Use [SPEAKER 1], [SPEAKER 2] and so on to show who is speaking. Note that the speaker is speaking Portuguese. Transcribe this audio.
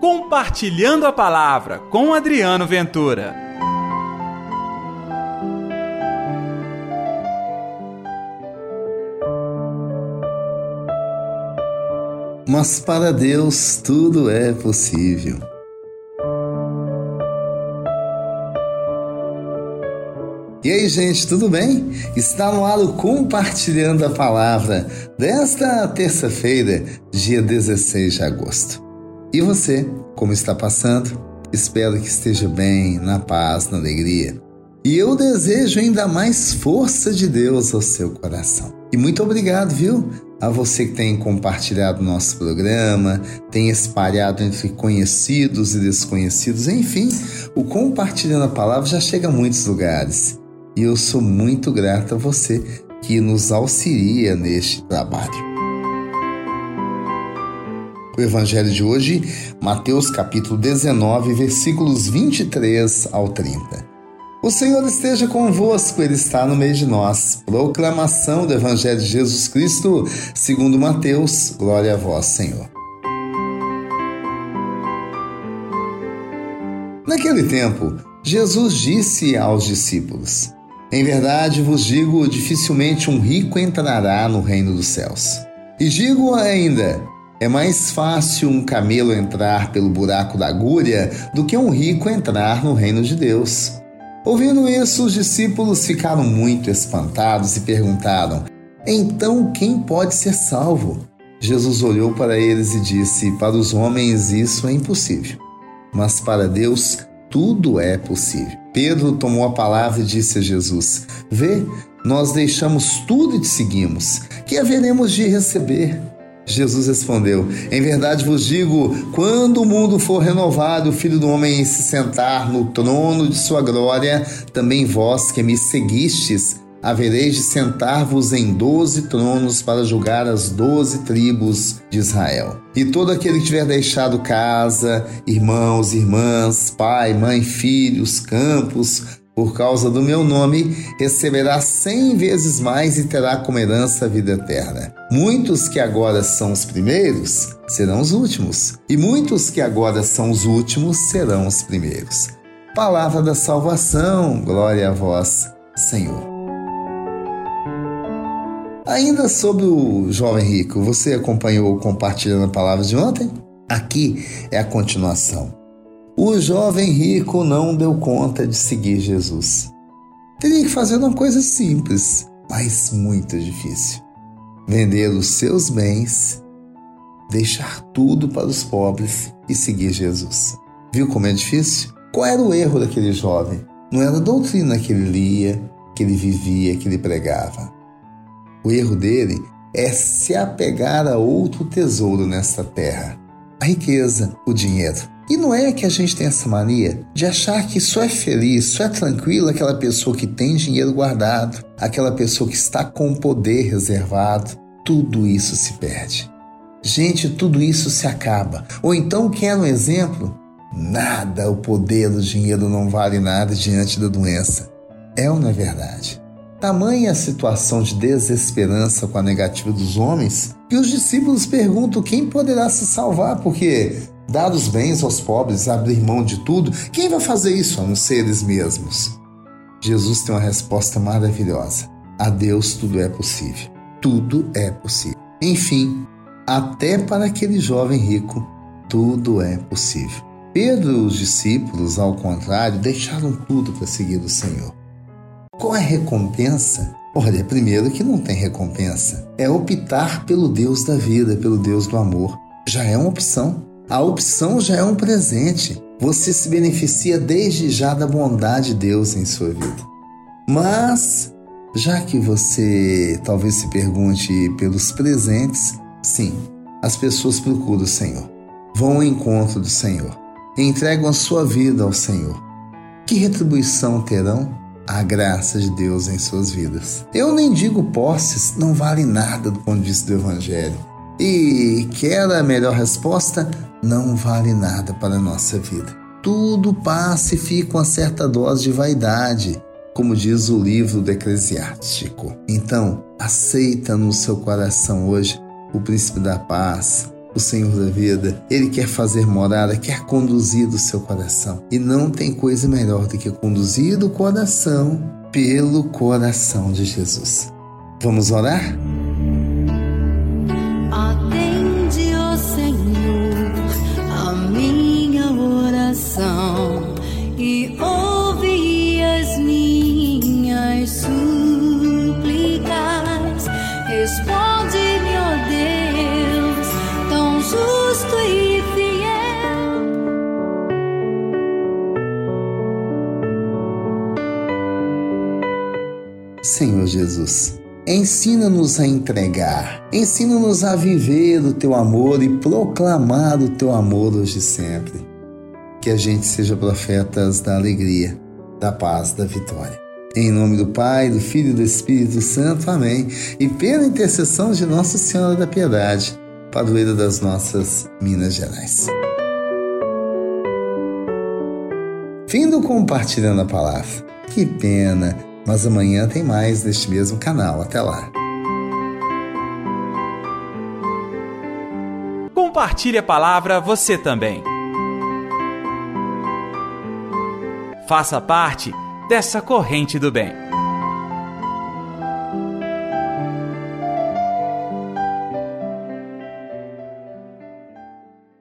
[SPEAKER 1] Compartilhando a Palavra com Adriano Ventura.
[SPEAKER 2] Mas para Deus tudo é possível. E aí, gente, tudo bem? Está no ar o Compartilhando a Palavra desta terça-feira, dia 16 de agosto. E você, como está passando? Espero que esteja bem, na paz, na alegria. E eu desejo ainda mais força de Deus ao seu coração. E muito obrigado, viu? A você que tem compartilhado nosso programa, tem espalhado entre conhecidos e desconhecidos, enfim, o Compartilhando a Palavra já chega a muitos lugares e eu sou muito grato a você que nos auxilia neste trabalho. O evangelho de hoje, Mateus capítulo 19, versículos 23 ao 30. O Senhor esteja convosco, Ele está no meio de nós. Proclamação do Evangelho de Jesus Cristo, segundo Mateus. Glória a vós, Senhor. Naquele tempo, Jesus disse aos discípulos: em verdade vos digo: dificilmente um rico entrará no reino dos céus. E digo ainda: é mais fácil um camelo entrar pelo buraco da agulha do que um rico entrar no reino de Deus. Ouvindo isso, os discípulos ficaram muito espantados e perguntaram: Então quem pode ser salvo? Jesus olhou para eles e disse: Para os homens isso é impossível, mas para Deus tudo é possível. Pedro tomou a palavra e disse a Jesus: Vê, nós deixamos tudo e te seguimos. Que haveremos de receber? Jesus respondeu: Em verdade vos digo, quando o mundo for renovado, o Filho do Homem se sentar no trono de sua glória, também vós que me seguistes, havereis de sentar-vos em doze tronos para julgar as doze tribos de Israel. E todo aquele que tiver deixado casa, irmãos, irmãs, pai, mãe, filhos, campos, por causa do meu nome, receberá cem vezes mais e terá como herança a vida eterna. Muitos que agora são os primeiros serão os últimos, e muitos que agora são os últimos serão os primeiros. Palavra da salvação, glória a vós, Senhor. Ainda sobre o jovem rico, você acompanhou compartilhando a palavra de ontem? Aqui é a continuação. O jovem rico não deu conta de seguir Jesus. Teria que fazer uma coisa simples, mas muito difícil: vender os seus bens, deixar tudo para os pobres e seguir Jesus. Viu como é difícil? Qual era o erro daquele jovem? Não era a doutrina que ele lia, que ele vivia, que ele pregava o erro dele é se apegar a outro tesouro nesta terra: a riqueza, o dinheiro. E não é que a gente tem essa mania de achar que só é feliz, só é tranquilo aquela pessoa que tem dinheiro guardado, aquela pessoa que está com poder reservado. Tudo isso se perde. Gente, tudo isso se acaba. Ou então, quer um exemplo? Nada, o poder do dinheiro não vale nada diante da doença. É ou não é verdade? Tamanha a situação de desesperança com a negativa dos homens que os discípulos perguntam quem poderá se salvar, porque, dar os bens aos pobres, abrir mão de tudo, quem vai fazer isso a não ser eles mesmos? Jesus tem uma resposta maravilhosa. A Deus tudo é possível. Tudo é possível. Enfim, até para aquele jovem rico, tudo é possível. Pedro e os discípulos, ao contrário, deixaram tudo para seguir o Senhor. Qual é a recompensa? Olha, primeiro que não tem recompensa. É optar pelo Deus da vida, pelo Deus do amor. Já é uma opção. A opção já é um presente. Você se beneficia desde já da bondade de Deus em sua vida. Mas, já que você talvez se pergunte pelos presentes, sim, as pessoas procuram o Senhor, vão ao encontro do Senhor, entregam a sua vida ao Senhor. Que retribuição terão? A graça de Deus em suas vidas. Eu nem digo posses não valem nada do ponto de vista do Evangelho. E quer a melhor resposta? Não vale nada para a nossa vida. Tudo passa e fica uma certa dose de vaidade, como diz o livro do Eclesiástico. Então, aceita no seu coração hoje o príncipe da paz, o Senhor da vida. Ele quer fazer morada, quer conduzir do seu coração. E não tem coisa melhor do que conduzir do coração pelo coração de Jesus. Vamos orar? Senhor Jesus, ensina-nos a entregar, ensina-nos a viver o teu amor e proclamar o teu amor hoje e sempre. Que a gente seja profetas da alegria, da paz, da vitória. Em nome do Pai, do Filho e do Espírito Santo. Amém. E pela intercessão de Nossa Senhora da Piedade, padroeira das nossas Minas Gerais. Fim do Compartilhando a Palavra. Que pena, mas amanhã tem mais neste mesmo canal. Até lá.
[SPEAKER 1] Compartilhe a palavra você também. Faça parte dessa corrente do bem.